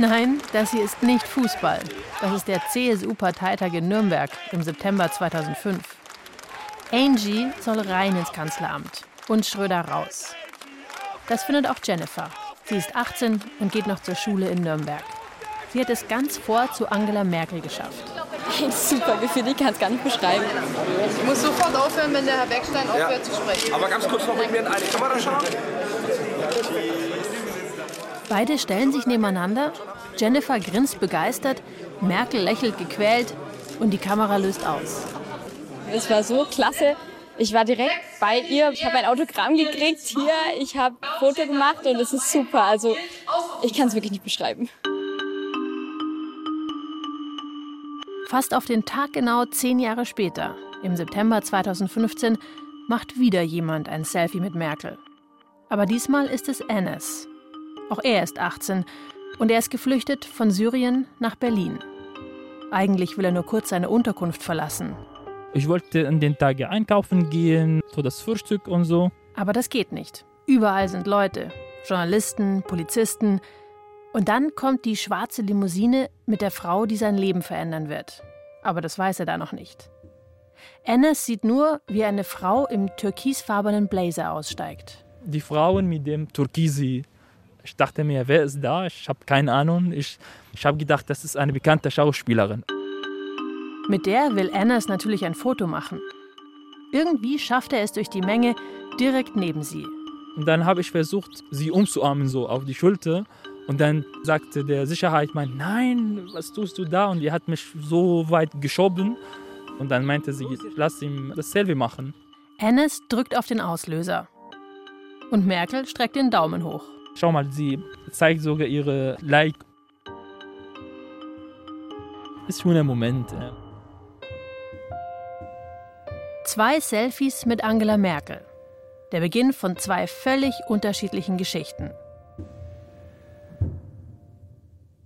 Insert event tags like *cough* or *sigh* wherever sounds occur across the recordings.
Nein, das hier ist nicht Fußball. Das ist der CSU-Parteitag in Nürnberg im September 2005. Angie soll rein ins Kanzleramt und Schröder raus. Das findet auch Jennifer. Sie ist 18 und geht noch zur Schule in Nürnberg. Sie hat es ganz vor zu Angela Merkel geschafft. Ein *laughs* super Gefühl, ich kann es gar nicht beschreiben. Ich muss sofort aufhören, wenn der Herr Beckstein aufhört ja. zu sprechen. Aber ganz kurz noch mit mir in eine Kamera schauen. Beide stellen sich nebeneinander. Jennifer grinst begeistert, Merkel lächelt gequält und die Kamera löst aus. Es war so klasse. Ich war direkt bei ihr. Ich habe ein Autogramm gekriegt hier. Ich habe ein Foto gemacht und es ist super. Also ich kann es wirklich nicht beschreiben. Fast auf den Tag genau zehn Jahre später, im September 2015, macht wieder jemand ein Selfie mit Merkel. Aber diesmal ist es Enes. Auch er ist 18 und er ist geflüchtet von Syrien nach Berlin. Eigentlich will er nur kurz seine Unterkunft verlassen. Ich wollte an den Tagen einkaufen gehen, für das Frühstück und so. Aber das geht nicht. Überall sind Leute, Journalisten, Polizisten, und dann kommt die schwarze Limousine mit der Frau, die sein Leben verändern wird. Aber das weiß er da noch nicht. Enes sieht nur, wie eine Frau im türkisfarbenen Blazer aussteigt. Die Frauen mit dem Türkisi. Ich dachte mir, wer ist da? Ich habe keine Ahnung. Ich, ich habe gedacht, das ist eine bekannte Schauspielerin. Mit der will Enes natürlich ein Foto machen. Irgendwie schafft er es durch die Menge direkt neben sie. Und dann habe ich versucht, sie umzuarmen, so auf die Schulter. Und dann sagte der Sicherheitsmann, nein, was tust du da? Und die hat mich so weit geschoben. Und dann meinte sie, lass ihm das Selfie machen. Enes drückt auf den Auslöser. Und Merkel streckt den Daumen hoch. Schau mal, sie zeigt sogar ihre Like. Ist schon ein Moment. Ja. Zwei Selfies mit Angela Merkel. Der Beginn von zwei völlig unterschiedlichen Geschichten.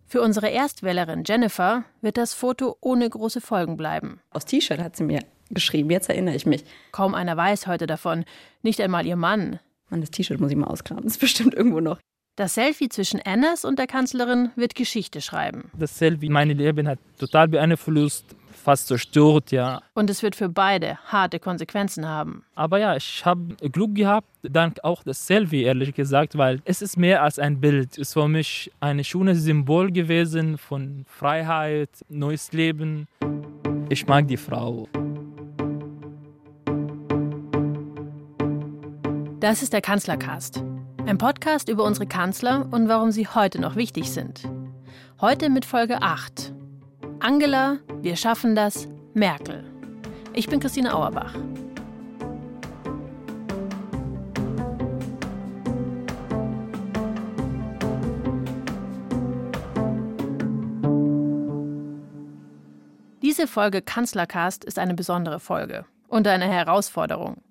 Für unsere Erstwählerin Jennifer wird das Foto ohne große Folgen bleiben. Aus T-Shirt hat sie mir geschrieben, jetzt erinnere ich mich. Kaum einer weiß heute davon, nicht einmal ihr Mann. Mann, das T-Shirt muss ich mal auskramen, das ist bestimmt irgendwo noch. Das Selfie zwischen Annas und der Kanzlerin wird Geschichte schreiben. Das Selfie, mein Leben hat total beeinflusst, fast zerstört, ja. Und es wird für beide harte Konsequenzen haben. Aber ja, ich habe Glück gehabt, dank auch das Selfie, ehrlich gesagt, weil es ist mehr als ein Bild. Es ist für mich ein schönes Symbol gewesen von Freiheit, neues Leben. Ich mag die Frau. Das ist der Kanzlercast. Ein Podcast über unsere Kanzler und warum sie heute noch wichtig sind. Heute mit Folge 8. Angela, wir schaffen das, Merkel. Ich bin Christine Auerbach. Diese Folge Kanzlercast ist eine besondere Folge und eine Herausforderung.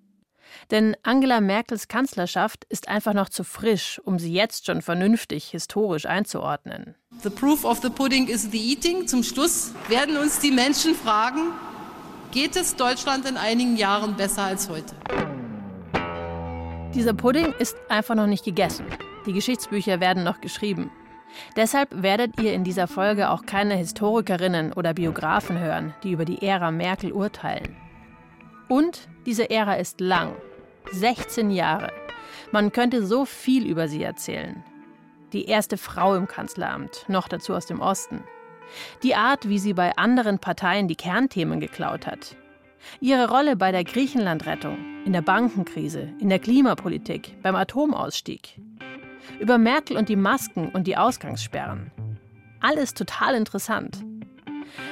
Denn Angela Merkels Kanzlerschaft ist einfach noch zu frisch, um sie jetzt schon vernünftig historisch einzuordnen. The proof of the pudding is the eating. Zum Schluss werden uns die Menschen fragen, geht es Deutschland in einigen Jahren besser als heute? Dieser Pudding ist einfach noch nicht gegessen. Die Geschichtsbücher werden noch geschrieben. Deshalb werdet ihr in dieser Folge auch keine Historikerinnen oder Biografen hören, die über die Ära Merkel urteilen. Und diese Ära ist lang. 16 Jahre. Man könnte so viel über sie erzählen. Die erste Frau im Kanzleramt, noch dazu aus dem Osten. Die Art, wie sie bei anderen Parteien die Kernthemen geklaut hat. Ihre Rolle bei der Griechenlandrettung, in der Bankenkrise, in der Klimapolitik, beim Atomausstieg. Über Merkel und die Masken und die Ausgangssperren. Alles total interessant.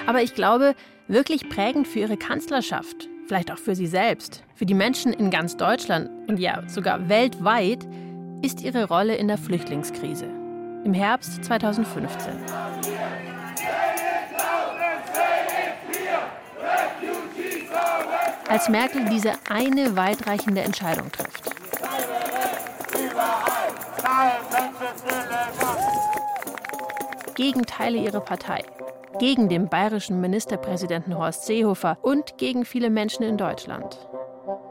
Aber ich glaube, wirklich prägend für ihre Kanzlerschaft vielleicht auch für sie selbst, für die Menschen in ganz Deutschland und ja sogar weltweit, ist ihre Rolle in der Flüchtlingskrise im Herbst 2015. Als Merkel diese eine weitreichende Entscheidung trifft. Gegen Teile ihrer Partei, gegen den bayerischen Ministerpräsidenten Horst Seehofer und gegen viele Menschen in Deutschland.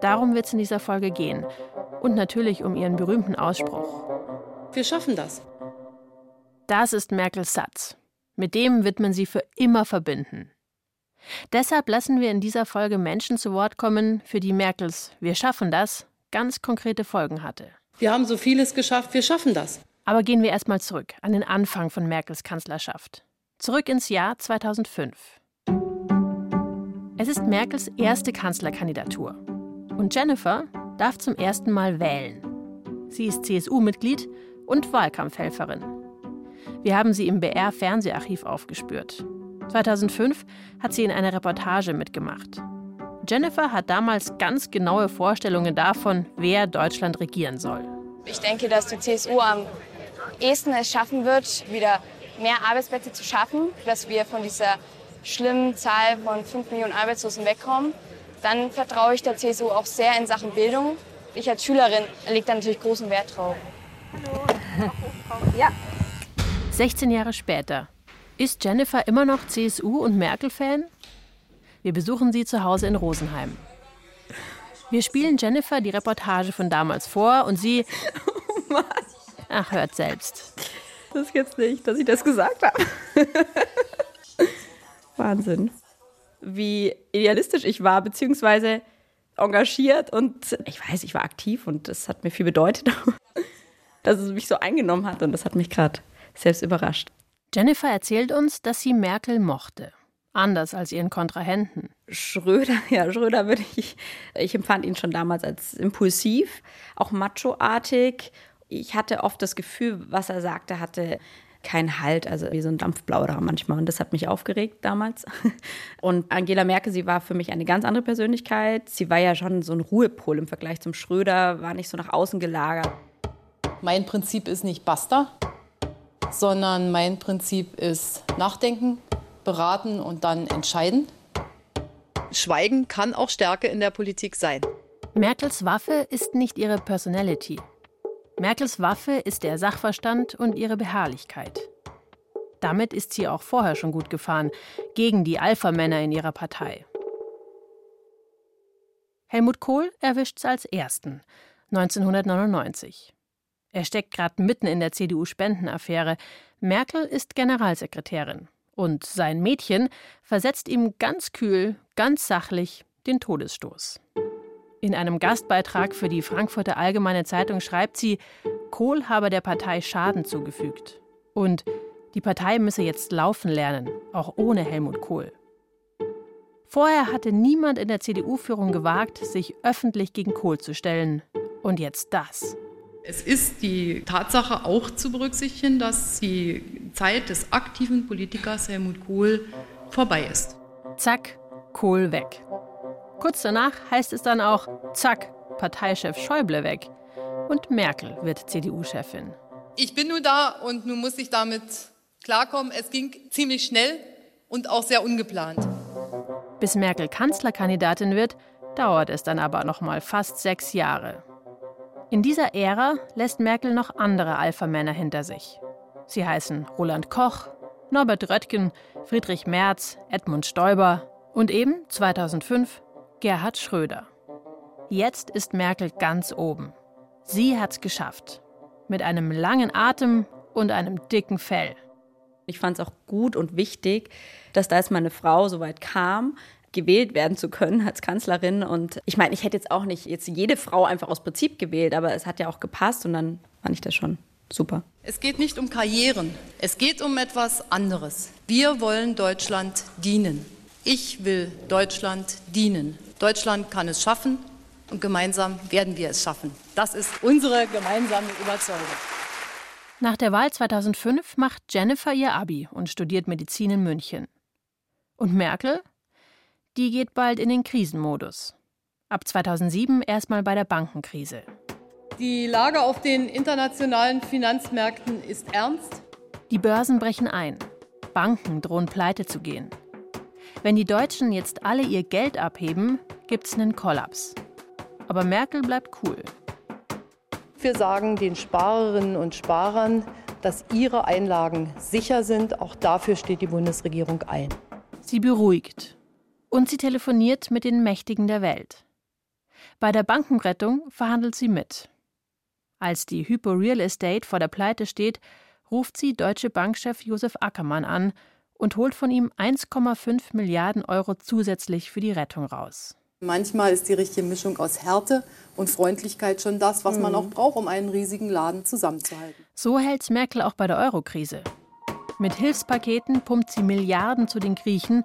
Darum wird es in dieser Folge gehen. Und natürlich um ihren berühmten Ausspruch. Wir schaffen das. Das ist Merkels Satz. Mit dem wird man sie für immer verbinden. Deshalb lassen wir in dieser Folge Menschen zu Wort kommen, für die Merkels Wir schaffen das ganz konkrete Folgen hatte. Wir haben so vieles geschafft, wir schaffen das. Aber gehen wir erstmal zurück an den Anfang von Merkels Kanzlerschaft. Zurück ins Jahr 2005. Es ist Merkels erste Kanzlerkandidatur. Und Jennifer darf zum ersten Mal wählen. Sie ist CSU-Mitglied und Wahlkampfhelferin. Wir haben sie im BR-Fernseharchiv aufgespürt. 2005 hat sie in einer Reportage mitgemacht. Jennifer hat damals ganz genaue Vorstellungen davon, wer Deutschland regieren soll. Ich denke, dass die CSU am ehesten es schaffen wird, wieder mehr Arbeitsplätze zu schaffen, dass wir von dieser schlimmen Zahl von 5 Millionen Arbeitslosen wegkommen. Dann vertraue ich der CSU auch sehr in Sachen Bildung. Ich als Schülerin lege da natürlich großen Wert drauf. Hallo. ja. 16 Jahre später. Ist Jennifer immer noch CSU- und Merkel-Fan? Wir besuchen sie zu Hause in Rosenheim. Wir spielen Jennifer die Reportage von damals vor und sie. *laughs* Oh Mann. Ach, hört selbst. Das ist jetzt nicht, dass ich das gesagt habe. *laughs* Wahnsinn. Wie idealistisch ich war, beziehungsweise engagiert und ich weiß, ich war aktiv und das hat mir viel bedeutet, *laughs* dass es mich so eingenommen hat und das hat mich gerade selbst überrascht. Jennifer erzählt uns, dass sie Merkel mochte. Anders als ihren Kontrahenten. Schröder, *laughs* ja, Schröder würde ich, ich empfand ihn schon damals als impulsiv, auch machoartig. Ich hatte oft das Gefühl, was er sagte, hatte keinen Halt, also wie so ein Dampfplauderer manchmal. Und das hat mich aufgeregt damals. *laughs* Und Angela Merkel, sie war für mich eine ganz andere Persönlichkeit. Sie war ja schon so ein Ruhepol im Vergleich zum Schröder, war nicht so nach außen gelagert. Mein Prinzip ist nicht basta, sondern mein Prinzip ist nachdenken, beraten und dann entscheiden. Schweigen kann auch Stärke in der Politik sein. Merkels Waffe ist nicht ihre Personality. Merkels Waffe ist der Sachverstand und ihre Beharrlichkeit. Damit ist sie auch vorher schon gut gefahren, gegen die Alpha-Männer in ihrer Partei. Helmut Kohl erwischt es als ersten, 1999. Er steckt gerade mitten in der CDU-Spendenaffäre. Merkel ist Generalsekretärin. Und sein Mädchen versetzt ihm ganz kühl, ganz sachlich den Todesstoß. In einem Gastbeitrag für die Frankfurter Allgemeine Zeitung schreibt sie, Kohl habe der Partei Schaden zugefügt. Und die Partei müsse jetzt laufen lernen, auch ohne Helmut Kohl. Vorher hatte niemand in der CDU-Führung gewagt, sich öffentlich gegen Kohl zu stellen. Und jetzt das. Es ist die Tatsache auch zu berücksichtigen, dass die Zeit des aktiven Politikers Helmut Kohl vorbei ist. Zack, Kohl weg. Kurz danach heißt es dann auch, zack, Parteichef Schäuble weg. Und Merkel wird CDU-Chefin. Ich bin nun da und nun muss ich damit klarkommen. Es ging ziemlich schnell und auch sehr ungeplant. Bis Merkel Kanzlerkandidatin wird, dauert es dann aber noch mal fast sechs Jahre. In dieser Ära lässt Merkel noch andere Alpha-Männer hinter sich. Sie heißen Roland Koch, Norbert Röttgen, Friedrich Merz, Edmund Stoiber und eben 2005 Gerhard Schröder. Jetzt ist Merkel ganz oben. Sie hat's geschafft. Mit einem langen Atem und einem dicken Fell. Ich fand es auch gut und wichtig, dass da jetzt meine Frau so weit kam, gewählt werden zu können als Kanzlerin. Und ich meine, ich hätte jetzt auch nicht jetzt jede Frau einfach aus Prinzip gewählt, aber es hat ja auch gepasst und dann fand ich das schon super. Es geht nicht um Karrieren, es geht um etwas anderes. Wir wollen Deutschland dienen. Ich will Deutschland dienen. Deutschland kann es schaffen und gemeinsam werden wir es schaffen. Das ist unsere gemeinsame Überzeugung. Nach der Wahl 2005 macht Jennifer ihr Abi und studiert Medizin in München. Und Merkel die geht bald in den Krisenmodus. Ab 2007 erstmal bei der Bankenkrise. Die Lage auf den internationalen Finanzmärkten ist ernst. Die Börsen brechen ein. Banken drohen pleite zu gehen. Wenn die Deutschen jetzt alle ihr Geld abheben, gibt es einen Kollaps. Aber Merkel bleibt cool. Wir sagen den Sparerinnen und Sparern, dass ihre Einlagen sicher sind. Auch dafür steht die Bundesregierung ein. Sie beruhigt und sie telefoniert mit den Mächtigen der Welt. Bei der Bankenrettung verhandelt sie mit. Als die Hypo Real Estate vor der Pleite steht, ruft sie Deutsche Bankchef Josef Ackermann an und holt von ihm 1,5 Milliarden Euro zusätzlich für die Rettung raus. Manchmal ist die richtige Mischung aus Härte und Freundlichkeit schon das, was man auch braucht, um einen riesigen Laden zusammenzuhalten. So hält's Merkel auch bei der Eurokrise. Mit Hilfspaketen pumpt sie Milliarden zu den Griechen,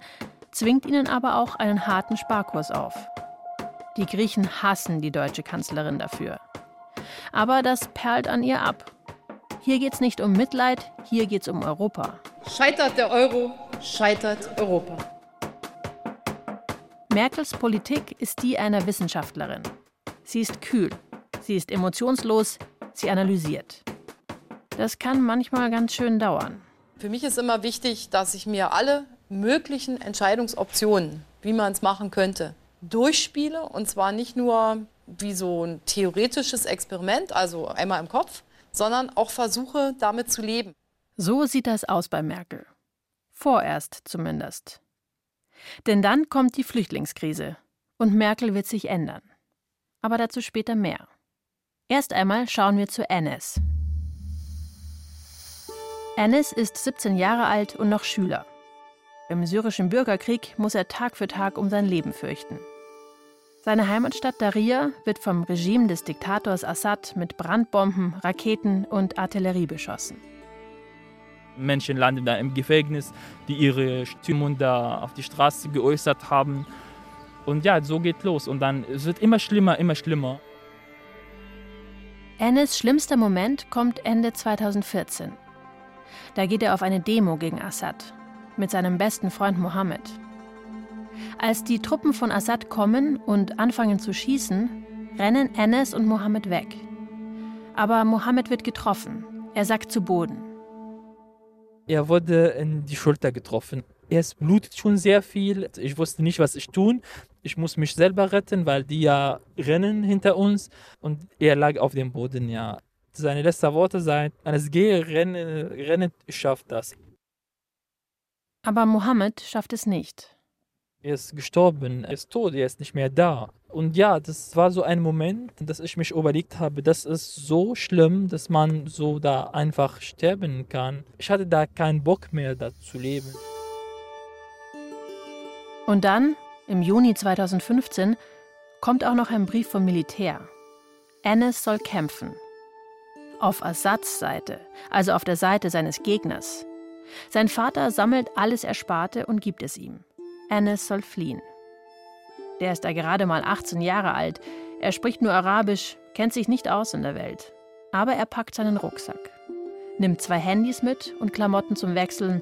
zwingt ihnen aber auch einen harten Sparkurs auf. Die Griechen hassen die deutsche Kanzlerin dafür. Aber das perlt an ihr ab. Hier geht's nicht um Mitleid, hier geht's um Europa. Scheitert der Euro, scheitert Europa. Merkels Politik ist die einer Wissenschaftlerin. Sie ist kühl, sie ist emotionslos, sie analysiert. Das kann manchmal ganz schön dauern. Für mich ist immer wichtig, dass ich mir alle möglichen Entscheidungsoptionen, wie man es machen könnte, durchspiele. Und zwar nicht nur wie so ein theoretisches Experiment, also einmal im Kopf, sondern auch versuche, damit zu leben. So sieht das aus bei Merkel. Vorerst zumindest. Denn dann kommt die Flüchtlingskrise und Merkel wird sich ändern. Aber dazu später mehr. Erst einmal schauen wir zu Enes. Enes ist 17 Jahre alt und noch Schüler. Im syrischen Bürgerkrieg muss er Tag für Tag um sein Leben fürchten. Seine Heimatstadt Daria wird vom Regime des Diktators Assad mit Brandbomben, Raketen und Artillerie beschossen. Menschen landen da im Gefängnis, die ihre Stimmung da auf die Straße geäußert haben. Und ja, so geht los. Und dann es wird immer schlimmer, immer schlimmer. Enes schlimmster Moment kommt Ende 2014. Da geht er auf eine Demo gegen Assad mit seinem besten Freund Mohammed. Als die Truppen von Assad kommen und anfangen zu schießen, rennen Enes und Mohammed weg. Aber Mohammed wird getroffen. Er sackt zu Boden. Er wurde in die Schulter getroffen. Es blutet schon sehr viel. Ich wusste nicht, was ich tun. Ich muss mich selber retten, weil die ja rennen hinter uns. Und er lag auf dem Boden, ja. Seine letzten Worte seien, alles gehe, renne, renne, ich schaff das. Aber Mohammed schafft es nicht. Er ist gestorben, er ist tot, er ist nicht mehr da. Und ja, das war so ein Moment, dass ich mich überlegt habe, das ist so schlimm, dass man so da einfach sterben kann. Ich hatte da keinen Bock mehr, da zu leben. Und dann, im Juni 2015, kommt auch noch ein Brief vom Militär. Enes soll kämpfen. Auf Assads Seite, also auf der Seite seines Gegners. Sein Vater sammelt alles Ersparte und gibt es ihm. Enes soll fliehen. Der ist da gerade mal 18 Jahre alt. Er spricht nur Arabisch, kennt sich nicht aus in der Welt. Aber er packt seinen Rucksack, nimmt zwei Handys mit und Klamotten zum Wechseln.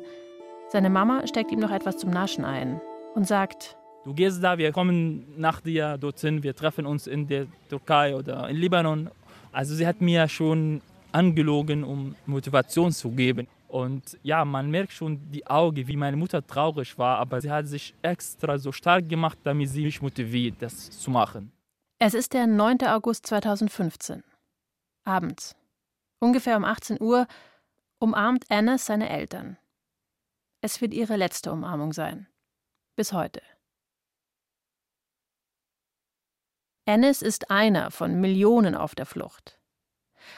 Seine Mama steckt ihm noch etwas zum Naschen ein und sagt: Du gehst da, wir kommen nach dir dorthin, wir treffen uns in der Türkei oder in Libanon. Also sie hat mir schon angelogen, um Motivation zu geben. Und ja, man merkt schon die Augen, wie meine Mutter traurig war, aber sie hat sich extra so stark gemacht, damit sie mich motiviert, das zu machen. Es ist der 9. August 2015. Abends. Ungefähr um 18 Uhr umarmt Annes seine Eltern. Es wird ihre letzte Umarmung sein. Bis heute. Ennis ist einer von Millionen auf der Flucht.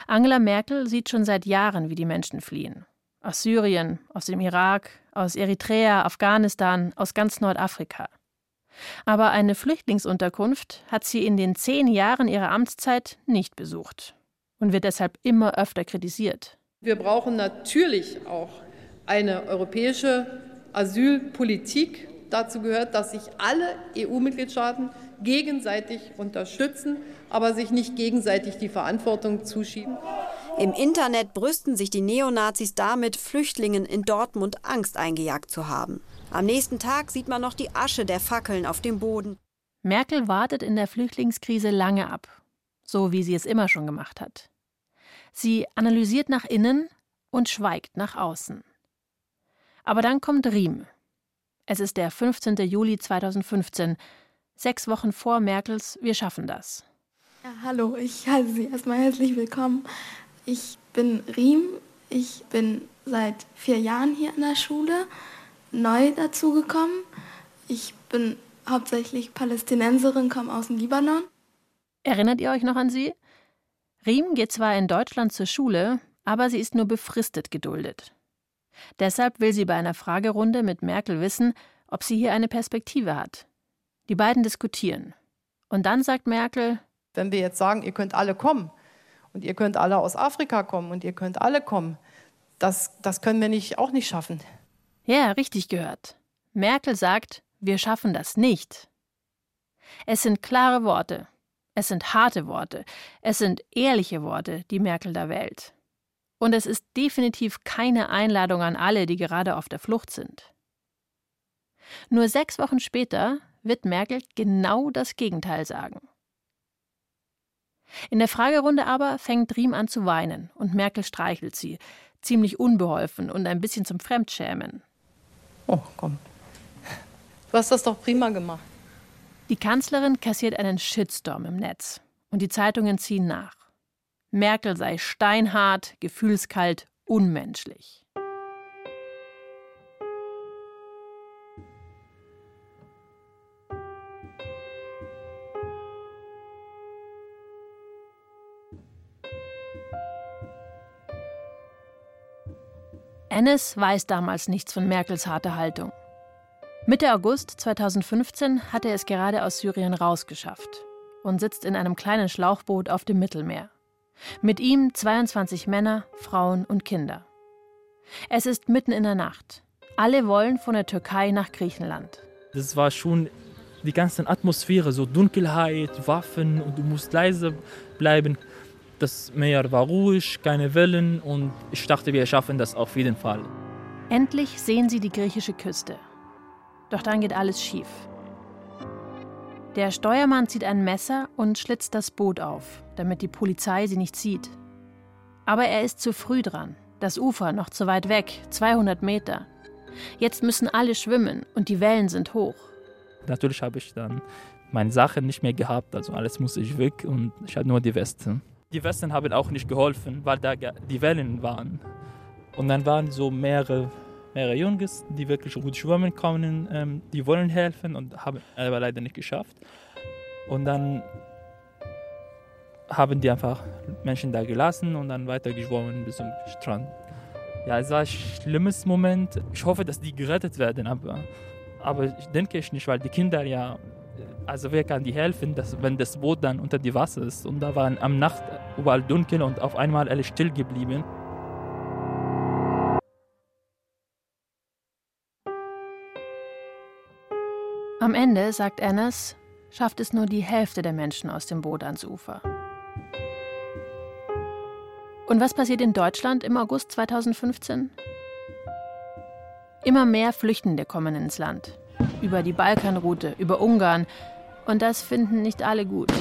Angela Merkel sieht schon seit Jahren, wie die Menschen fliehen aus Syrien, aus dem Irak, aus Eritrea, Afghanistan, aus ganz Nordafrika. Aber eine Flüchtlingsunterkunft hat sie in den zehn Jahren ihrer Amtszeit nicht besucht und wird deshalb immer öfter kritisiert. Wir brauchen natürlich auch eine europäische Asylpolitik. Dazu gehört, dass sich alle EU-Mitgliedstaaten gegenseitig unterstützen, aber sich nicht gegenseitig die Verantwortung zuschieben. Im Internet brüsten sich die Neonazis damit, Flüchtlingen in Dortmund Angst eingejagt zu haben. Am nächsten Tag sieht man noch die Asche der Fackeln auf dem Boden. Merkel wartet in der Flüchtlingskrise lange ab, so wie sie es immer schon gemacht hat. Sie analysiert nach innen und schweigt nach außen. Aber dann kommt Riem. Es ist der 15. Juli 2015, sechs Wochen vor Merkels Wir schaffen das. Ja, hallo, ich heiße Sie erstmal herzlich willkommen. Ich bin Riem. Ich bin seit vier Jahren hier in der Schule, neu dazugekommen. Ich bin hauptsächlich Palästinenserin, komme aus dem Libanon. Erinnert ihr euch noch an sie? Riem geht zwar in Deutschland zur Schule, Aber sie ist nur befristet geduldet. Deshalb will sie bei einer Fragerunde mit Merkel wissen, ob sie hier eine Perspektive hat. Die beiden diskutieren. Und dann sagt Merkel, wenn wir jetzt sagen, ihr könnt alle kommen und ihr könnt alle aus Afrika kommen und ihr könnt alle kommen, das, das können wir nicht, auch nicht schaffen. Ja, richtig gehört. Merkel sagt, wir schaffen das nicht. Es sind klare Worte. Es sind harte Worte. Es sind ehrliche Worte, die Merkel da wählt. Und es ist definitiv keine Einladung an alle, die gerade auf der Flucht sind. Nur sechs Wochen später wird Merkel genau das Gegenteil sagen. In der Fragerunde aber fängt Riem an zu weinen und Merkel streichelt sie, ziemlich unbeholfen und ein bisschen zum Fremdschämen. Oh, komm. Du hast das doch prima gemacht. Die Kanzlerin kassiert einen Shitstorm im Netz und die Zeitungen ziehen nach. Merkel sei steinhart, gefühlskalt, unmenschlich. Ennis weiß damals nichts von Merkels harter Haltung. Mitte August 2015 hat er es gerade aus Syrien rausgeschafft und sitzt in einem kleinen Schlauchboot auf dem Mittelmeer. Mit ihm 22 Männer, Frauen und Kinder. Es ist mitten in der Nacht. Alle wollen von der Türkei nach Griechenland. Das war schon die ganze Atmosphäre, so Dunkelheit, Waffen und du musst leise bleiben. Das Meer war ruhig, keine Wellen und ich dachte, wir schaffen das auf jeden Fall. Endlich sehen sie die griechische Küste. Doch dann geht alles schief. Der Steuermann zieht ein Messer und schlitzt das Boot auf, damit die Polizei sie nicht sieht. Aber er ist zu früh dran. Das Ufer noch zu weit weg, 200 Meter. Jetzt müssen alle schwimmen und die Wellen sind hoch. Natürlich habe ich dann meine Sachen nicht mehr gehabt, also alles musste ich weg und ich hatte nur die Weste. Die Westen haben auch nicht geholfen, weil da die Wellen waren. Und dann waren so mehrere, mehrere Jungs, die wirklich gut schwimmen können, ähm, die wollen helfen und haben aber leider nicht geschafft. Und dann haben die einfach Menschen da gelassen und dann weiter geschwommen bis zum Strand. Ja, es war ein schlimmes Moment. Ich hoffe, dass die gerettet werden, aber, aber ich denke ich nicht, weil die Kinder ja also wer kann die helfen, dass, wenn das Boot dann unter die Wasser ist? Und da waren am Nacht überall dunkel und auf einmal alles still geblieben. Am Ende, sagt Annas, schafft es nur die Hälfte der Menschen aus dem Boot ans Ufer. Und was passiert in Deutschland im August 2015? Immer mehr Flüchtende kommen ins Land. Über die Balkanroute, über Ungarn, und das finden nicht alle gut.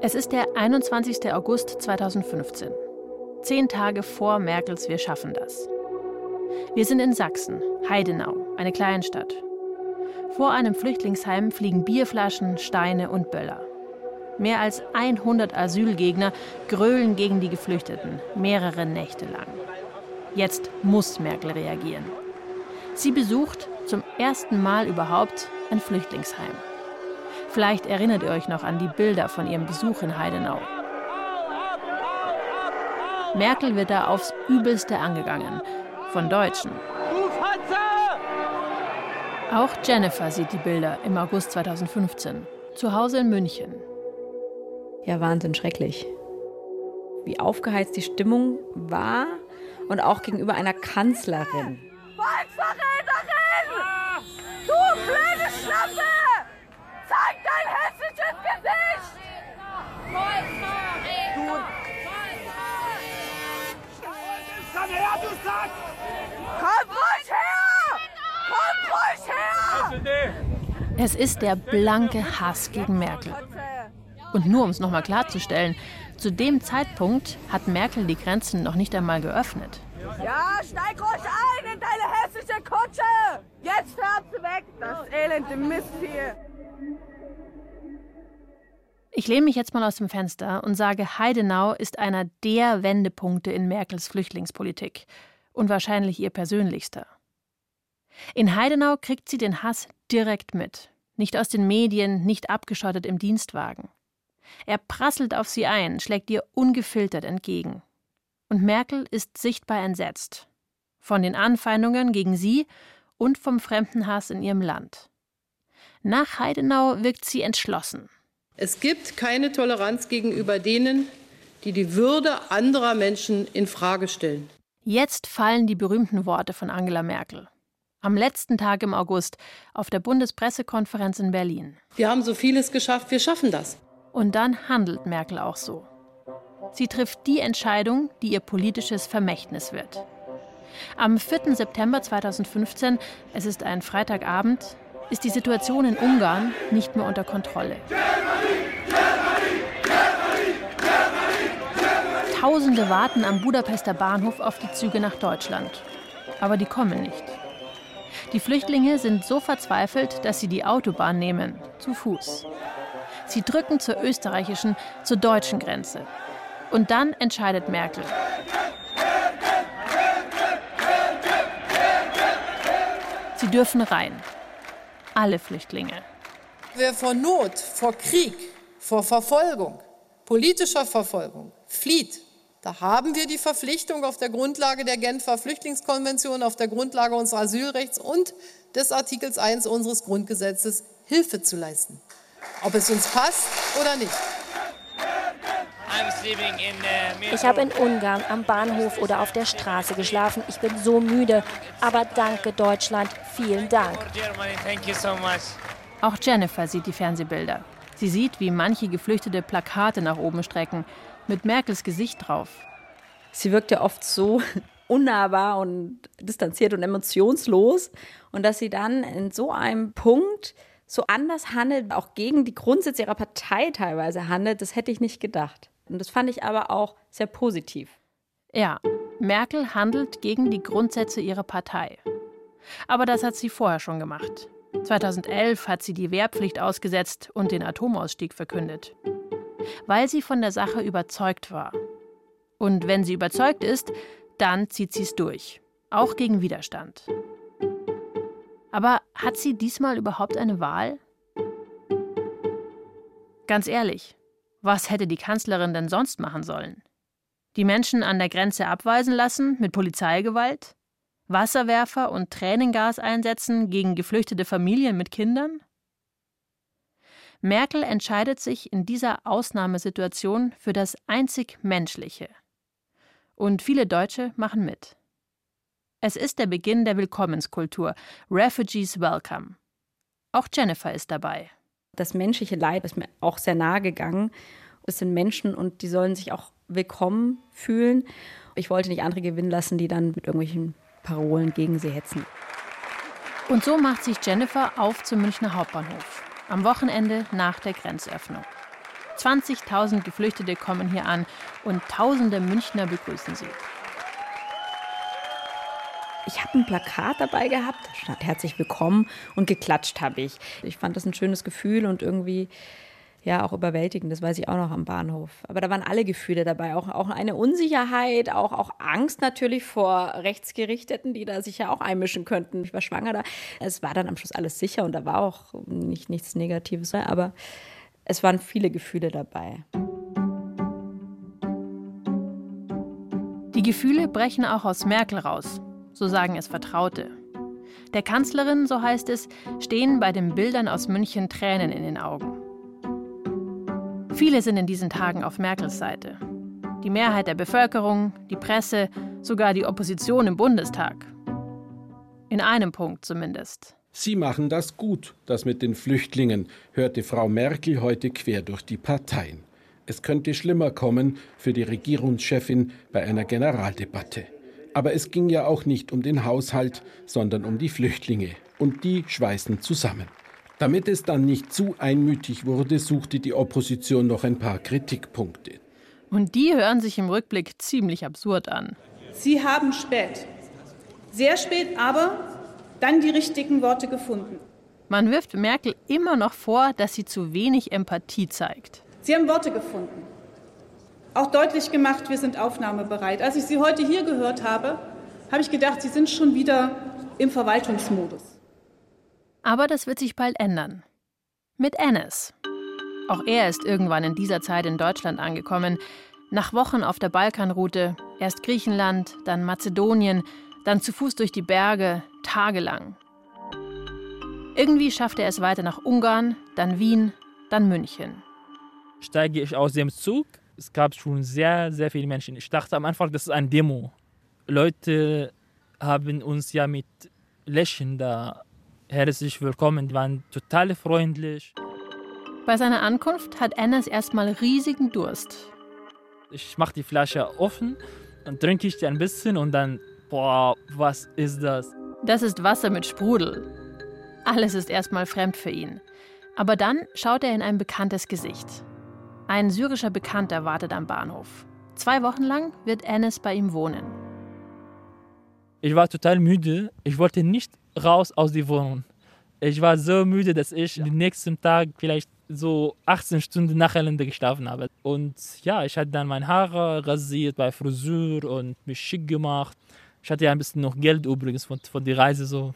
Es ist der 21. August 2015. Zehn Tage vor Merkels Wir schaffen das. Wir sind in Sachsen, Heidenau, eine Kleinstadt. Vor einem Flüchtlingsheim fliegen Bierflaschen, Steine und Böller. Mehr als 100 Asylgegner grölen gegen die Geflüchteten, mehrere Nächte lang. Jetzt muss Merkel reagieren. Sie besucht zum ersten Mal überhaupt ein Flüchtlingsheim. Vielleicht erinnert ihr euch noch an die Bilder von ihrem Besuch in Heidenau. Merkel wird da aufs Übelste angegangen. Von Deutschen. Auch Jennifer sieht die Bilder im August 2015. Zu Hause in München. Ja, Wahnsinn, schrecklich. Wie aufgeheizt die Stimmung war und auch gegenüber einer Kanzlerin. blöde Schlampe! Zeig dein hässliches Gesicht! Du... Komm her, du Sack! Komm ruhig her! Komm ruhig her! Es ist der blanke Hass gegen Merkel. Und nur um es nochmal klarzustellen, zu dem Zeitpunkt hat Merkel die Grenzen noch nicht einmal geöffnet. Ja, steig ruhig ein in deine hässliche Kutsche! Jetzt fährt sie weg, das elende Mistvieh! Ich lehne mich jetzt mal aus dem Fenster und sage, Heidenau ist einer der Wendepunkte in Merkels Flüchtlingspolitik und wahrscheinlich ihr persönlichster. In Heidenau kriegt sie den Hass direkt mit, nicht aus den Medien, nicht abgeschottet im Dienstwagen. Er prasselt auf sie ein, schlägt ihr ungefiltert entgegen. Und Merkel ist sichtbar entsetzt. Von den Anfeindungen gegen sie und vom Fremdenhass in ihrem Land. Nach Heidenau wirkt sie entschlossen. Es gibt keine Toleranz gegenüber denen, die die Würde anderer Menschen in Frage stellen. Jetzt fallen die berühmten Worte von Angela Merkel. Am letzten Tag im August auf der Bundespressekonferenz in Berlin. Wir haben so vieles geschafft, wir schaffen das. Und dann handelt Merkel auch so. Sie trifft die Entscheidung, die ihr politisches Vermächtnis wird. Am 4. September 2015, es ist ein Freitagabend, ist die Situation in Ungarn nicht mehr unter Kontrolle. Tausende warten am Budapester Bahnhof auf die Züge nach Deutschland. Aber die kommen nicht. Die Flüchtlinge sind so verzweifelt, dass sie die Autobahn nehmen, zu Fuß. Sie drücken zur österreichischen, zur deutschen Grenze. Und dann entscheidet Merkel. Sie dürfen rein. Alle Flüchtlinge. Wer vor Not, vor Krieg, vor Verfolgung, politischer Verfolgung flieht, da haben wir die Verpflichtung auf der Grundlage der Genfer Flüchtlingskonvention, auf der Grundlage unseres Asylrechts und des Artikels 1 unseres Grundgesetzes Hilfe zu leisten. Ob es uns passt oder nicht. Ich habe in Ungarn am Bahnhof oder auf der Straße geschlafen. Ich bin so müde. Aber danke Deutschland. Vielen Dank. Auch Jennifer sieht die Fernsehbilder. Sie sieht, wie manche Geflüchtete Plakate nach oben strecken, mit Merkels Gesicht drauf. Sie wirkt ja oft so *laughs* unnahbar und distanziert und emotionslos. Und dass sie dann in so einem Punkt so anders handelt, auch gegen die Grundsätze ihrer Partei teilweise handelt, das hätte ich nicht gedacht. Und das fand ich aber auch sehr positiv. Ja, Merkel handelt gegen die Grundsätze ihrer Partei. Aber das hat sie vorher schon gemacht. 2011 hat sie die Wehrpflicht ausgesetzt und den Atomausstieg verkündet. Weil sie von der Sache überzeugt war. Und wenn sie überzeugt ist, dann zieht sie es durch. Auch gegen Widerstand. Aber hat sie diesmal überhaupt eine Wahl? Ganz ehrlich, was hätte die Kanzlerin denn sonst machen sollen? Die Menschen an der Grenze abweisen lassen mit Polizeigewalt? Wasserwerfer und Tränengas einsetzen gegen geflüchtete Familien mit Kindern? Merkel entscheidet sich in dieser Ausnahmesituation für das einzig Menschliche. Und viele Deutsche machen mit. Es ist der Beginn der Willkommenskultur. Refugees Welcome. Auch Jennifer ist dabei das menschliche Leid ist mir auch sehr nahe gegangen. Es sind Menschen und die sollen sich auch willkommen fühlen. Ich wollte nicht andere gewinnen lassen, die dann mit irgendwelchen Parolen gegen sie hetzen. Und so macht sich Jennifer auf zum Münchner Hauptbahnhof. Am Wochenende nach der Grenzöffnung. 20.000 Geflüchtete kommen hier an und tausende Münchner begrüßen sie. Ich habe ein Plakat dabei gehabt, stand herzlich willkommen und geklatscht habe ich. Ich fand das ein schönes Gefühl und irgendwie ja auch überwältigend, das weiß ich auch noch am Bahnhof. Aber da waren alle Gefühle dabei, auch, auch eine Unsicherheit, auch, auch Angst natürlich vor Rechtsgerichteten, die da sich ja auch einmischen könnten. Ich war schwanger da. Es war dann am Schluss alles sicher und da war auch nicht, nichts Negatives, aber es waren viele Gefühle dabei. Die Gefühle brechen auch aus Merkel raus so sagen es Vertraute. Der Kanzlerin, so heißt es, stehen bei den Bildern aus München Tränen in den Augen. Viele sind in diesen Tagen auf Merkels Seite. Die Mehrheit der Bevölkerung, die Presse, sogar die Opposition im Bundestag. In einem Punkt zumindest. Sie machen das gut, das mit den Flüchtlingen, hörte Frau Merkel heute quer durch die Parteien. Es könnte schlimmer kommen für die Regierungschefin bei einer Generaldebatte. Aber es ging ja auch nicht um den Haushalt, sondern um die Flüchtlinge. Und die schweißen zusammen. Damit es dann nicht zu einmütig wurde, suchte die Opposition noch ein paar Kritikpunkte. Und die hören sich im Rückblick ziemlich absurd an. Sie haben spät, sehr spät, aber dann die richtigen Worte gefunden. Man wirft Merkel immer noch vor, dass sie zu wenig Empathie zeigt. Sie haben Worte gefunden auch deutlich gemacht, wir sind aufnahmebereit. Als ich Sie heute hier gehört habe, habe ich gedacht, Sie sind schon wieder im Verwaltungsmodus. Aber das wird sich bald ändern. Mit Ennis. Auch er ist irgendwann in dieser Zeit in Deutschland angekommen. Nach Wochen auf der Balkanroute, erst Griechenland, dann Mazedonien, dann zu Fuß durch die Berge, tagelang. Irgendwie schafft er es weiter nach Ungarn, dann Wien, dann München. Steige ich aus dem Zug, es gab schon sehr, sehr viele Menschen. Ich dachte am Anfang, das ist ein Demo. Leute haben uns ja mit Lächeln da herzlich willkommen, die waren total freundlich. Bei seiner Ankunft hat Enes erstmal riesigen Durst. Ich mache die Flasche offen und trinke ich die ein bisschen und dann, boah, was ist das? Das ist Wasser mit Sprudel. Alles ist erstmal fremd für ihn. Aber dann schaut er in ein bekanntes Gesicht. Ein syrischer Bekannter wartet am Bahnhof. Zwei Wochen lang wird Enes bei ihm wohnen. Ich war total müde. Ich wollte nicht raus aus der Wohnung. Ich war so müde, dass ich den nächsten Tag vielleicht so 18 Stunden nacheinander geschlafen habe. Und ja, ich hatte dann meine Haare rasiert bei Frisur und mich schick gemacht. Ich hatte ja ein bisschen noch Geld übrigens von, von der Reise so.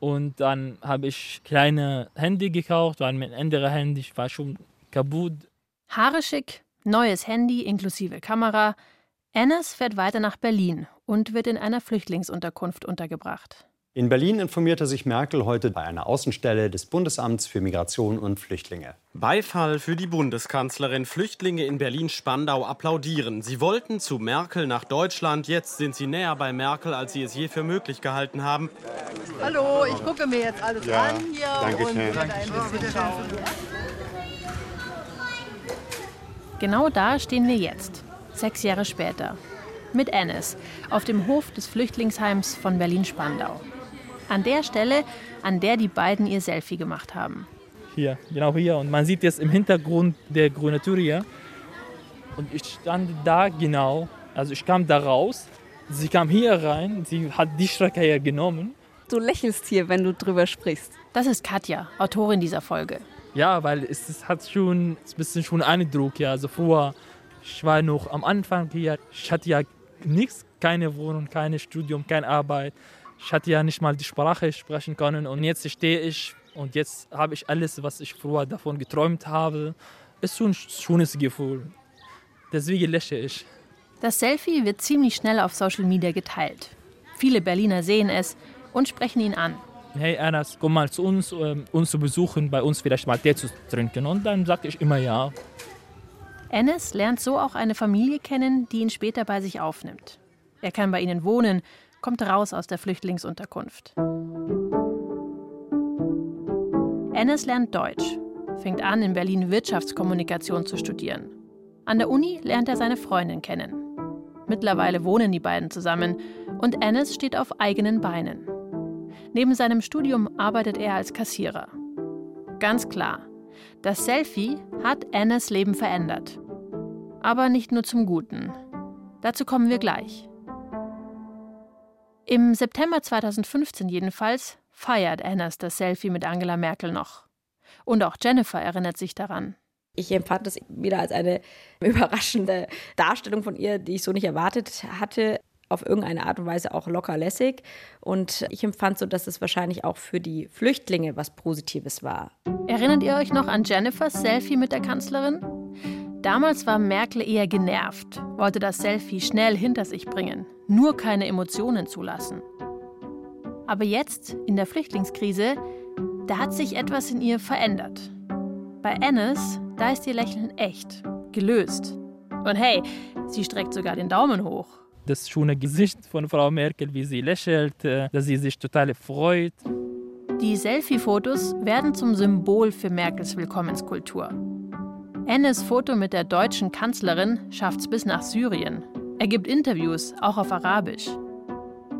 Und dann habe ich kleine Handy gekauft, weil mein anderes Handy war schon kaputt. Haare schick, neues Handy inklusive Kamera. Ennis fährt weiter nach Berlin und wird in einer Flüchtlingsunterkunft untergebracht. In Berlin informierte sich Merkel heute bei einer Außenstelle des Bundesamts für Migration und Flüchtlinge. Beifall für die Bundeskanzlerin. Flüchtlinge in Berlin-Spandau applaudieren. Sie wollten zu Merkel nach Deutschland. Jetzt sind sie näher bei Merkel, als sie es je für möglich gehalten haben. Hallo, ich gucke mir jetzt alles ja, an hier danke und werde ein bisschen schauen. Genau da stehen wir jetzt, sechs Jahre später, mit Ennis auf dem Hof des Flüchtlingsheims von Berlin-Spandau. An der Stelle, an der die beiden ihr Selfie gemacht haben. Hier, genau hier. Und man sieht jetzt im Hintergrund der grüne Tür hier. Und ich stand da genau. Also ich kam da raus. Sie kam hier rein. Sie hat die Strecke hier genommen. Du lächelst hier, wenn du drüber sprichst. Das ist Katja, Autorin dieser Folge. Ja, weil es, es hat schon ein bisschen schon Eindruck. Ja. Also früher, ich war noch am Anfang hier. Ich hatte ja nichts, keine Wohnung, kein Studium, keine Arbeit. Ich hatte ja nicht mal die Sprache sprechen können und jetzt stehe ich und jetzt habe ich alles, was ich früher davon geträumt habe. Ist schon ein schönes Gefühl. Deswegen lächle ich. Das Selfie wird ziemlich schnell auf Social Media geteilt. Viele Berliner sehen es und sprechen ihn an. Hey Anas, komm mal zu uns, um uns zu besuchen, bei uns vielleicht mal Tee zu trinken. Und dann sage ich immer ja. Enes lernt so auch eine Familie kennen, die ihn später bei sich aufnimmt. Er kann bei ihnen wohnen, kommt raus aus der Flüchtlingsunterkunft. Ennis lernt Deutsch, fängt an, in Berlin Wirtschaftskommunikation zu studieren. An der Uni lernt er seine Freundin kennen. Mittlerweile wohnen die beiden zusammen und Ennis steht auf eigenen Beinen. Neben seinem Studium arbeitet er als Kassierer. Ganz klar, das Selfie hat Ennis Leben verändert. Aber nicht nur zum Guten. Dazu kommen wir gleich. Im September 2015 jedenfalls feiert Annas das Selfie mit Angela Merkel noch. Und auch Jennifer erinnert sich daran. Ich empfand es wieder als eine *laughs* überraschende Darstellung von ihr, die ich so nicht erwartet hatte. Auf irgendeine Art und Weise auch locker lässig. Und ich empfand so, dass es wahrscheinlich auch für die Flüchtlinge was Positives war. Erinnert ihr euch noch an Jennifers Selfie mit der Kanzlerin? Damals war Merkel eher genervt, wollte das Selfie schnell hinter sich bringen, nur keine Emotionen zulassen. Aber jetzt, in der Flüchtlingskrise, da hat sich etwas in ihr verändert. Bei Ennis, da ist ihr Lächeln echt, gelöst. Und hey, sie streckt sogar den Daumen hoch. Das schöne Gesicht von Frau Merkel, wie sie lächelt, äh, dass sie sich total freut. Die Selfie-Fotos werden zum Symbol für Merkels Willkommenskultur. Ennes Foto mit der deutschen Kanzlerin schafft's bis nach Syrien. Er gibt Interviews, auch auf Arabisch.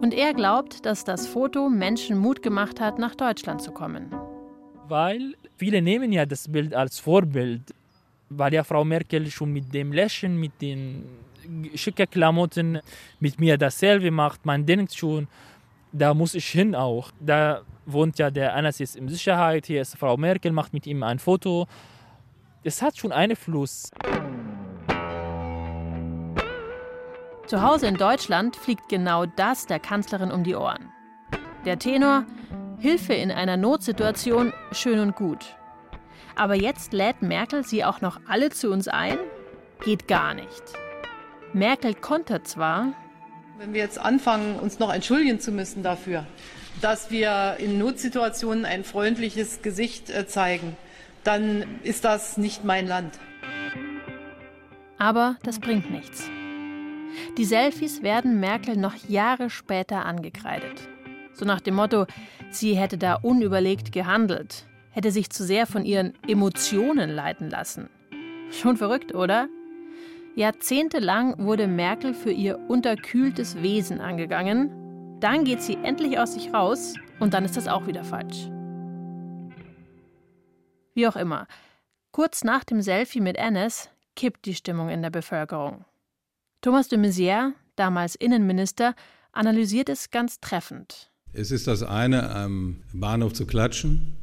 Und er glaubt, dass das Foto Menschen Mut gemacht hat, nach Deutschland zu kommen. Weil viele nehmen ja das Bild als Vorbild, weil ja Frau Merkel schon mit dem Lächeln, mit den schicken Klamotten mit mir dasselbe macht. Man denkt schon, da muss ich hin auch. Da wohnt ja der Anas jetzt in Sicherheit, hier ist Frau Merkel, macht mit ihm ein Foto es hat schon Einfluss. Zu Hause in Deutschland fliegt genau das der Kanzlerin um die Ohren. Der Tenor, Hilfe in einer Notsituation, schön und gut. Aber jetzt lädt Merkel sie auch noch alle zu uns ein? Geht gar nicht. Merkel kontert zwar. Wenn wir jetzt anfangen, uns noch entschuldigen zu müssen dafür, dass wir in Notsituationen ein freundliches Gesicht äh, zeigen, dann ist das nicht mein Land. Aber das bringt nichts. Die Selfies werden Merkel noch Jahre später angekreidet. So nach dem Motto, sie hätte da unüberlegt gehandelt, hätte sich zu sehr von ihren Emotionen leiten lassen. Schon verrückt, oder? Jahrzehntelang wurde Merkel für ihr unterkühltes Wesen angegangen. Dann geht sie endlich aus sich raus und dann ist das auch wieder falsch. Wie auch immer, kurz nach dem Selfie mit Ennis kippt die Stimmung in der Bevölkerung. Thomas de Maizière, damals Innenminister, analysiert es ganz treffend. Es ist das eine, am Bahnhof zu klatschen,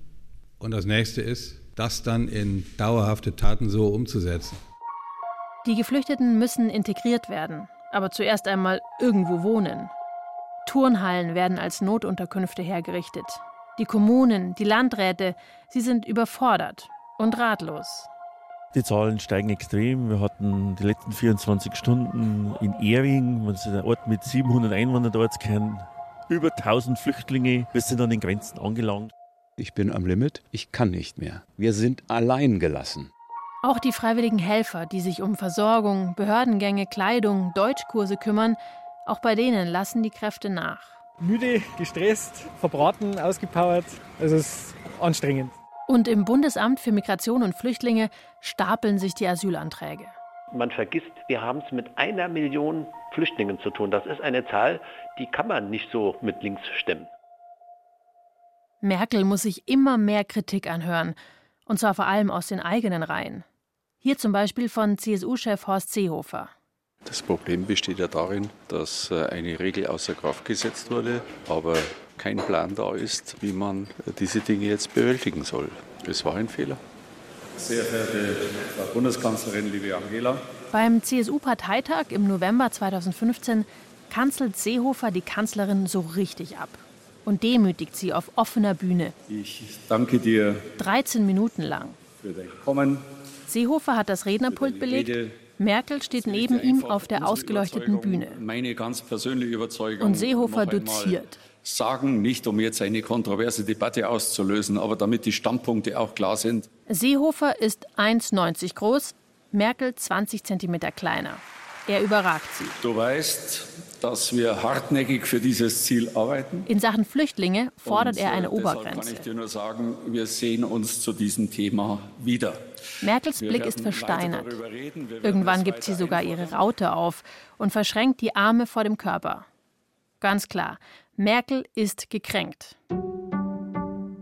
und das nächste ist, das dann in dauerhafte Taten so umzusetzen. Die Geflüchteten müssen integriert werden, aber zuerst einmal irgendwo wohnen. Turnhallen werden als Notunterkünfte hergerichtet. Die Kommunen, die Landräte, sie sind überfordert und ratlos. Die Zahlen steigen extrem. Wir hatten die letzten 24 Stunden in Ering, was ein Ort mit 700 Einwohnern dort kennen, über 1000 Flüchtlinge. Wir sind an den Grenzen angelangt. Ich bin am Limit, ich kann nicht mehr. Wir sind allein gelassen. Auch die freiwilligen Helfer, die sich um Versorgung, Behördengänge, Kleidung, Deutschkurse kümmern, auch bei denen lassen die Kräfte nach. Müde, gestresst, verbraten, ausgepowert. Also es ist anstrengend. Und im Bundesamt für Migration und Flüchtlinge stapeln sich die Asylanträge. Man vergisst, wir haben es mit einer Million Flüchtlingen zu tun. Das ist eine Zahl, die kann man nicht so mit links stemmen. Merkel muss sich immer mehr Kritik anhören, und zwar vor allem aus den eigenen Reihen. Hier zum Beispiel von CSU-Chef Horst Seehofer. Das Problem besteht ja darin, dass äh, eine Regel außer Kraft gesetzt wurde, aber kein Plan da ist, wie man diese Dinge jetzt bewältigen soll. Es war ein Fehler. Sehr verehrte Frau Bundeskanzlerin, liebe Angela. Beim CSU-Parteitag im November 2015 kanzelt Seehofer die Kanzlerin so richtig ab und demütigt sie auf offener Bühne. Ich danke dir 13 Minuten lang. Für dein Kommen. Seehofer hat das Rednerpult belegt. Merkel steht neben ihm auf der ausgeleuchteten Bühne. Meine ganz persönliche Überzeugung. Und Seehofer doziert sagen, nicht um jetzt eine kontroverse Debatte auszulösen, aber damit die Standpunkte auch klar sind. Seehofer ist 1,90 groß, Merkel 20 cm kleiner. Er überragt sie. Du weißt, dass wir hartnäckig für dieses Ziel arbeiten. In Sachen Flüchtlinge fordert Und, er eine äh, Obergrenze. kann ich dir nur sagen, wir sehen uns zu diesem Thema wieder. Merkels Wir Blick ist versteinert. Irgendwann gibt sie sogar ihre Raute auf und verschränkt die Arme vor dem Körper. Ganz klar, Merkel ist gekränkt.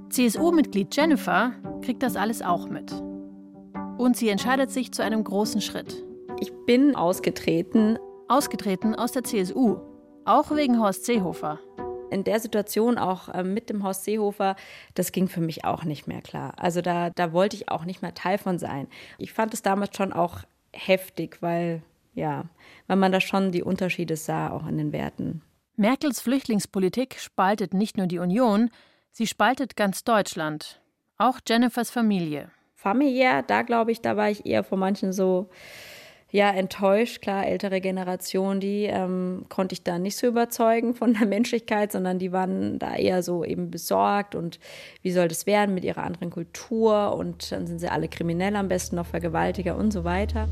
CSU-Mitglied Jennifer kriegt das alles auch mit. Und sie entscheidet sich zu einem großen Schritt. Ich bin ausgetreten. Ausgetreten aus der CSU. Auch wegen Horst Seehofer. In der Situation auch äh, mit dem Horst Seehofer, das ging für mich auch nicht mehr klar. Also da, da wollte ich auch nicht mehr Teil von sein. Ich fand es damals schon auch heftig, weil, ja, weil man da schon die Unterschiede sah, auch in den Werten. Merkels Flüchtlingspolitik spaltet nicht nur die Union, sie spaltet ganz Deutschland. Auch Jennifers Familie. Familiär, da glaube ich, da war ich eher von manchen so, ja, enttäuscht. Klar, ältere Generation, die ähm, konnte ich da nicht so überzeugen von der *laughs* Menschlichkeit, sondern die waren da eher so eben besorgt und wie soll das werden mit ihrer anderen Kultur und dann sind sie alle kriminell, am besten noch Vergewaltiger und so weiter.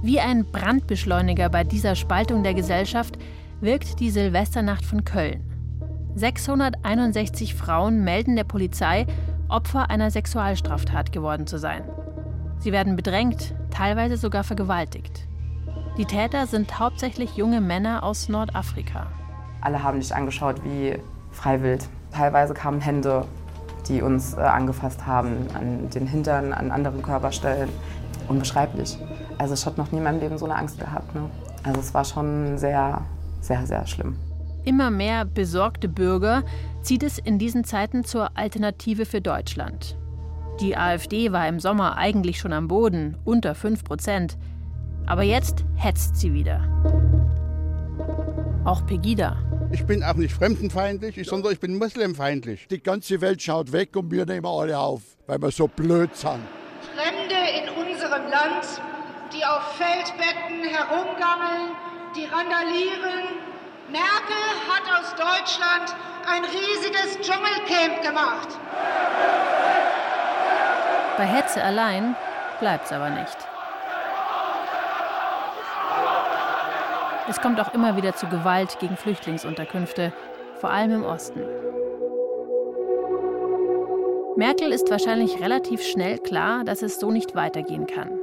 Wie ein Brandbeschleuniger bei dieser Spaltung der Gesellschaft wirkt die Silvesternacht von Köln. 661 Frauen melden der Polizei, Opfer einer Sexualstraftat geworden zu sein. Sie werden bedrängt, teilweise sogar vergewaltigt. Die Täter sind hauptsächlich junge Männer aus Nordafrika. Alle haben dich angeschaut wie freiwillig. Teilweise kamen Hände, die uns äh, angefasst haben, an den Hintern, an anderen Körperstellen. Unbeschreiblich. Also ich hatte noch nie in meinem Leben so eine Angst gehabt. Ne? Also es war schon sehr, sehr, sehr schlimm. Immer mehr besorgte Bürger zieht es in diesen Zeiten zur Alternative für Deutschland. Die AfD war im Sommer eigentlich schon am Boden, unter 5 Prozent. Aber jetzt hetzt sie wieder. Auch Pegida. Ich bin auch nicht fremdenfeindlich, sondern ich bin muslimfeindlich. Die ganze Welt schaut weg und wir nehmen alle auf, weil wir so blöd sind. Fremde in unserem Land, die auf Feldbetten herumgammeln, die randalieren. Merkel hat aus Deutschland ein riesiges Dschungelcamp gemacht. Bei Hetze allein bleibt's aber nicht. Es kommt auch immer wieder zu Gewalt gegen Flüchtlingsunterkünfte, vor allem im Osten. Merkel ist wahrscheinlich relativ schnell klar, dass es so nicht weitergehen kann.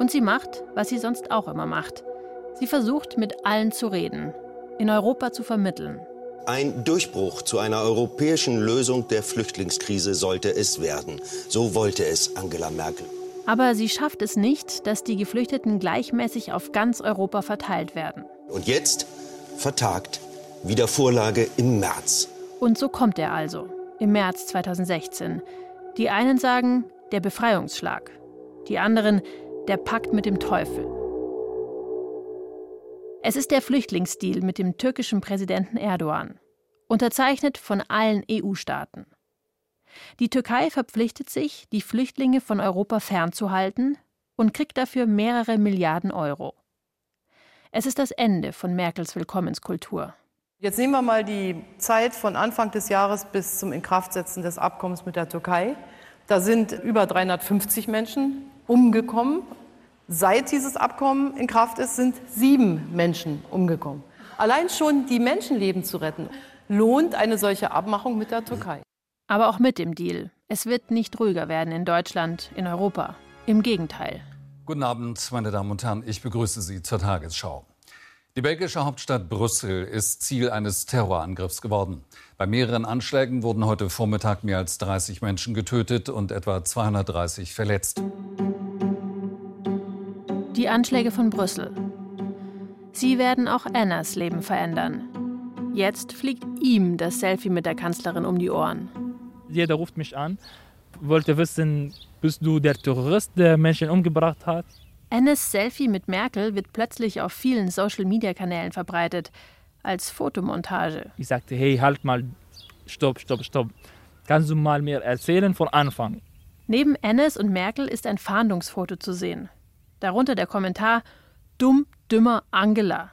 Und sie macht, was sie sonst auch immer macht. Sie versucht, mit allen zu reden, in Europa zu vermitteln. Ein Durchbruch zu einer europäischen Lösung der Flüchtlingskrise sollte es werden. So wollte es Angela Merkel. Aber sie schafft es nicht, dass die Geflüchteten gleichmäßig auf ganz Europa verteilt werden. Und jetzt vertagt wieder Vorlage im März. Und so kommt er also, im März 2016. Die einen sagen, der Befreiungsschlag. Die anderen, der Pakt mit dem Teufel. Es ist der Flüchtlingsdeal mit dem türkischen Präsidenten Erdogan, unterzeichnet von allen EU-Staaten. Die Türkei verpflichtet sich, die Flüchtlinge von Europa fernzuhalten und kriegt dafür mehrere Milliarden Euro. Es ist das Ende von Merkels Willkommenskultur. Jetzt nehmen wir mal die Zeit von Anfang des Jahres bis zum Inkraftsetzen des Abkommens mit der Türkei. Da sind über 350 Menschen umgekommen. Seit dieses Abkommen in Kraft ist, sind sieben Menschen umgekommen. Allein schon die Menschenleben zu retten, lohnt eine solche Abmachung mit der Türkei. Aber auch mit dem Deal. Es wird nicht ruhiger werden in Deutschland, in Europa. Im Gegenteil. Guten Abend, meine Damen und Herren. Ich begrüße Sie zur Tagesschau. Die belgische Hauptstadt Brüssel ist Ziel eines Terrorangriffs geworden. Bei mehreren Anschlägen wurden heute Vormittag mehr als 30 Menschen getötet und etwa 230 verletzt. Die Anschläge von Brüssel. Sie werden auch Annas Leben verändern. Jetzt fliegt ihm das Selfie mit der Kanzlerin um die Ohren jeder ruft mich an, wollte wissen, bist du der Terrorist, der Menschen umgebracht hat? Ennes Selfie mit Merkel wird plötzlich auf vielen Social-Media-Kanälen verbreitet, als Fotomontage. Ich sagte, hey, halt mal, stopp, stopp, stopp. Kannst du mal mehr erzählen von Anfang? Neben Ennis und Merkel ist ein Fahndungsfoto zu sehen. Darunter der Kommentar Dumm, dümmer Angela.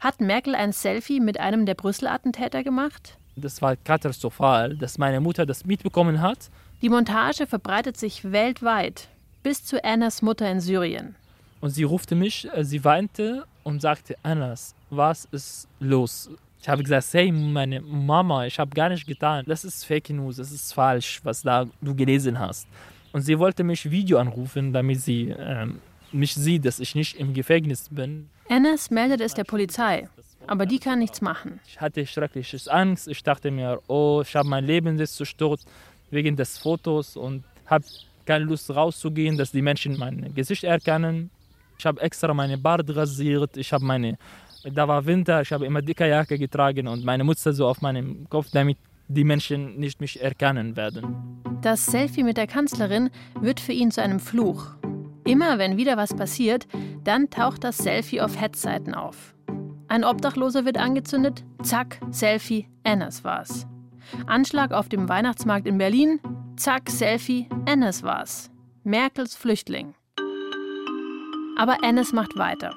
Hat Merkel ein Selfie mit einem der Brüssel-Attentäter gemacht? Das war katastrophal, dass meine Mutter das mitbekommen hat. Die Montage verbreitet sich weltweit, bis zu Annas Mutter in Syrien. Und sie rufte mich, äh, sie weinte und sagte, Annas, was ist los? Ich habe gesagt, hey, meine Mama, ich habe gar nicht getan. Das ist Fake News, das ist falsch, was da du gelesen hast. Und sie wollte mich Video anrufen, damit sie ähm, mich sieht, dass ich nicht im Gefängnis bin. Annas meldet es der Polizei. Aber die kann nichts machen. Ich hatte schreckliche Angst. Ich dachte mir, oh, ich habe mein Leben jetzt zerstört wegen des Fotos und habe keine Lust rauszugehen, dass die Menschen mein Gesicht erkennen. Ich habe extra meine Bart rasiert. Ich habe meine, da war Winter, ich habe immer dicke Jacke getragen und meine Mutter so auf meinem Kopf, damit die Menschen nicht mich erkennen werden. Das Selfie mit der Kanzlerin wird für ihn zu einem Fluch. Immer wenn wieder was passiert, dann taucht das Selfie auf Hetzseiten auf. Ein Obdachloser wird angezündet, zack, Selfie, Annas war's. Anschlag auf dem Weihnachtsmarkt in Berlin, zack, Selfie, Annas war's. Merkels Flüchtling. Aber Annas macht weiter.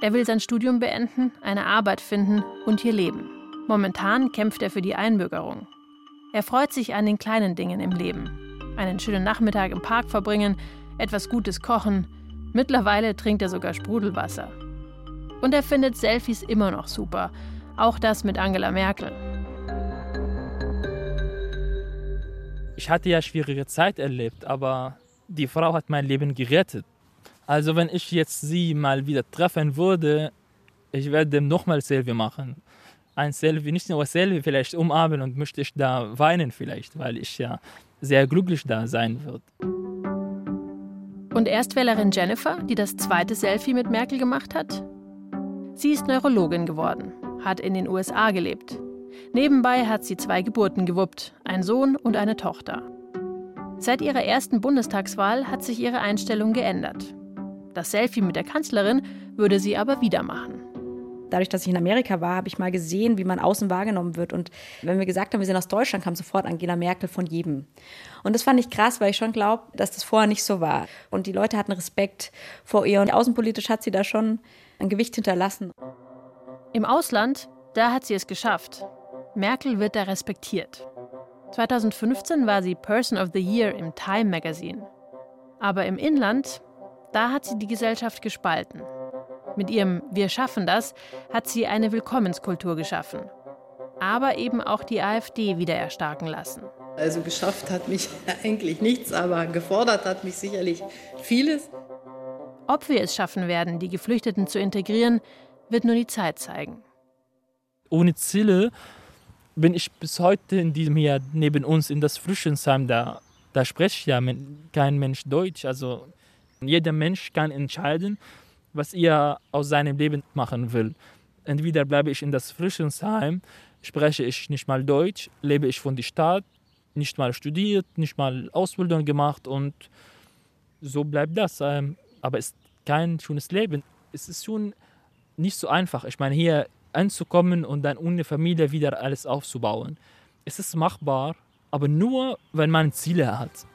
Er will sein Studium beenden, eine Arbeit finden und hier leben. Momentan kämpft er für die Einbürgerung. Er freut sich an den kleinen Dingen im Leben. Einen schönen Nachmittag im Park verbringen, etwas Gutes kochen. Mittlerweile trinkt er sogar Sprudelwasser. Und er findet Selfies immer noch super. Auch das mit Angela Merkel. Ich hatte ja schwierige Zeit erlebt, aber die Frau hat mein Leben gerettet. Also wenn ich jetzt sie mal wieder treffen würde, ich werde nochmal Selfie machen. Ein Selfie, nicht nur Selfie, vielleicht umarmen und möchte ich da weinen vielleicht, weil ich ja sehr glücklich da sein würde. Und Erstwählerin Jennifer, die das zweite Selfie mit Merkel gemacht hat, Sie ist Neurologin geworden, hat in den USA gelebt. Nebenbei hat sie zwei Geburten gewuppt, ein Sohn und eine Tochter. Seit ihrer ersten Bundestagswahl hat sich ihre Einstellung geändert. Das Selfie mit der Kanzlerin würde sie aber wieder machen. Dadurch, dass ich in Amerika war, habe ich mal gesehen, wie man außen wahrgenommen wird. Und wenn wir gesagt haben, wir sind aus Deutschland, kam sofort Angela Merkel von jedem. Und das fand ich krass, weil ich schon glaube, dass das vorher nicht so war. Und die Leute hatten Respekt vor ihr. Und außenpolitisch hat sie da schon ein Gewicht hinterlassen. Im Ausland, da hat sie es geschafft. Merkel wird da respektiert. 2015 war sie Person of the Year im Time Magazine. Aber im Inland, da hat sie die Gesellschaft gespalten. Mit ihrem Wir schaffen das hat sie eine Willkommenskultur geschaffen. Aber eben auch die AfD wieder erstarken lassen. Also geschafft hat mich *laughs* eigentlich nichts, aber gefordert hat mich sicherlich vieles. Ob wir es schaffen werden, die Geflüchteten zu integrieren, wird nur die Zeit zeigen. Ohne Ziele bin ich bis heute in diesem Jahr neben uns in das Flüchtlingsheim, da, da spricht ja kein Mensch Deutsch. Also jeder Mensch kann entscheiden, was er aus seinem Leben machen will. Entweder bleibe ich in das Flüchtlingsheim, spreche ich nicht mal Deutsch, lebe ich von der Stadt, nicht mal studiert, nicht mal Ausbildung gemacht und so bleibt das. Ähm, aber es ist kein schönes Leben. Es ist schon nicht so einfach. Ich meine, hier anzukommen und dann ohne Familie wieder alles aufzubauen. Es ist machbar, aber nur, wenn man Ziele hat.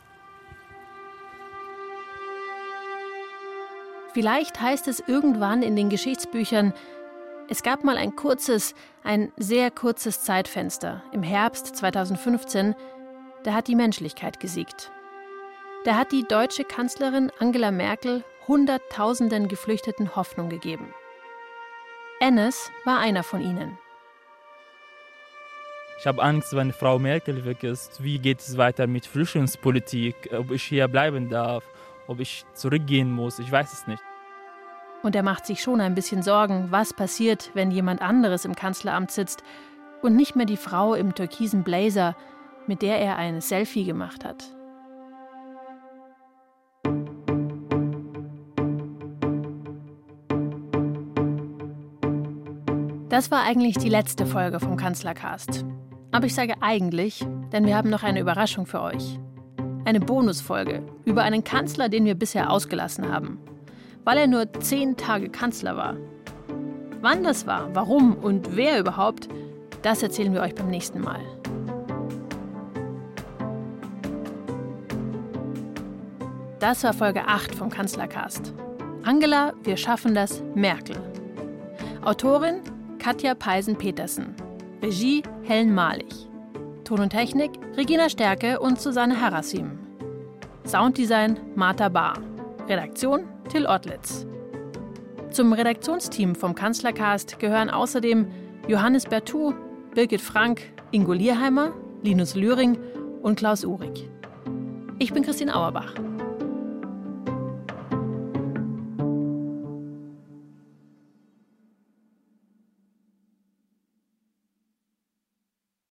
Vielleicht heißt es irgendwann in den Geschichtsbüchern, es gab mal ein kurzes, ein sehr kurzes Zeitfenster im Herbst 2015, da hat die Menschlichkeit gesiegt. Da hat die deutsche Kanzlerin Angela Merkel Hunderttausenden Geflüchteten Hoffnung gegeben. Ennis war einer von ihnen. Ich habe Angst, wenn Frau Merkel weg ist. Wie geht es weiter mit Flüchtlingspolitik? Ob ich hier bleiben darf? Ob ich zurückgehen muss? Ich weiß es nicht. Und er macht sich schon ein bisschen Sorgen, was passiert, wenn jemand anderes im Kanzleramt sitzt und nicht mehr die Frau im türkisen Blazer, mit der er ein Selfie gemacht hat. Das war eigentlich die letzte Folge vom Kanzlercast. Aber ich sage eigentlich, denn wir haben noch eine Überraschung für euch. Eine Bonusfolge über einen Kanzler, den wir bisher ausgelassen haben weil er nur zehn Tage Kanzler war. Wann das war, warum und wer überhaupt, das erzählen wir euch beim nächsten Mal. Das war Folge 8 vom Kanzlercast. Angela, wir schaffen das, Merkel. Autorin Katja Peisen-Petersen. Regie Helen Malich. Ton und Technik Regina Stärke und Susanne Harassim. Sounddesign Martha Bahr. Redaktion Till Ottlitz. Zum Redaktionsteam vom Kanzlercast gehören außerdem Johannes Bertou, Birgit Frank, Ingo Lierheimer, Linus Lühring und Klaus Uhrig. Ich bin Christine Auerbach.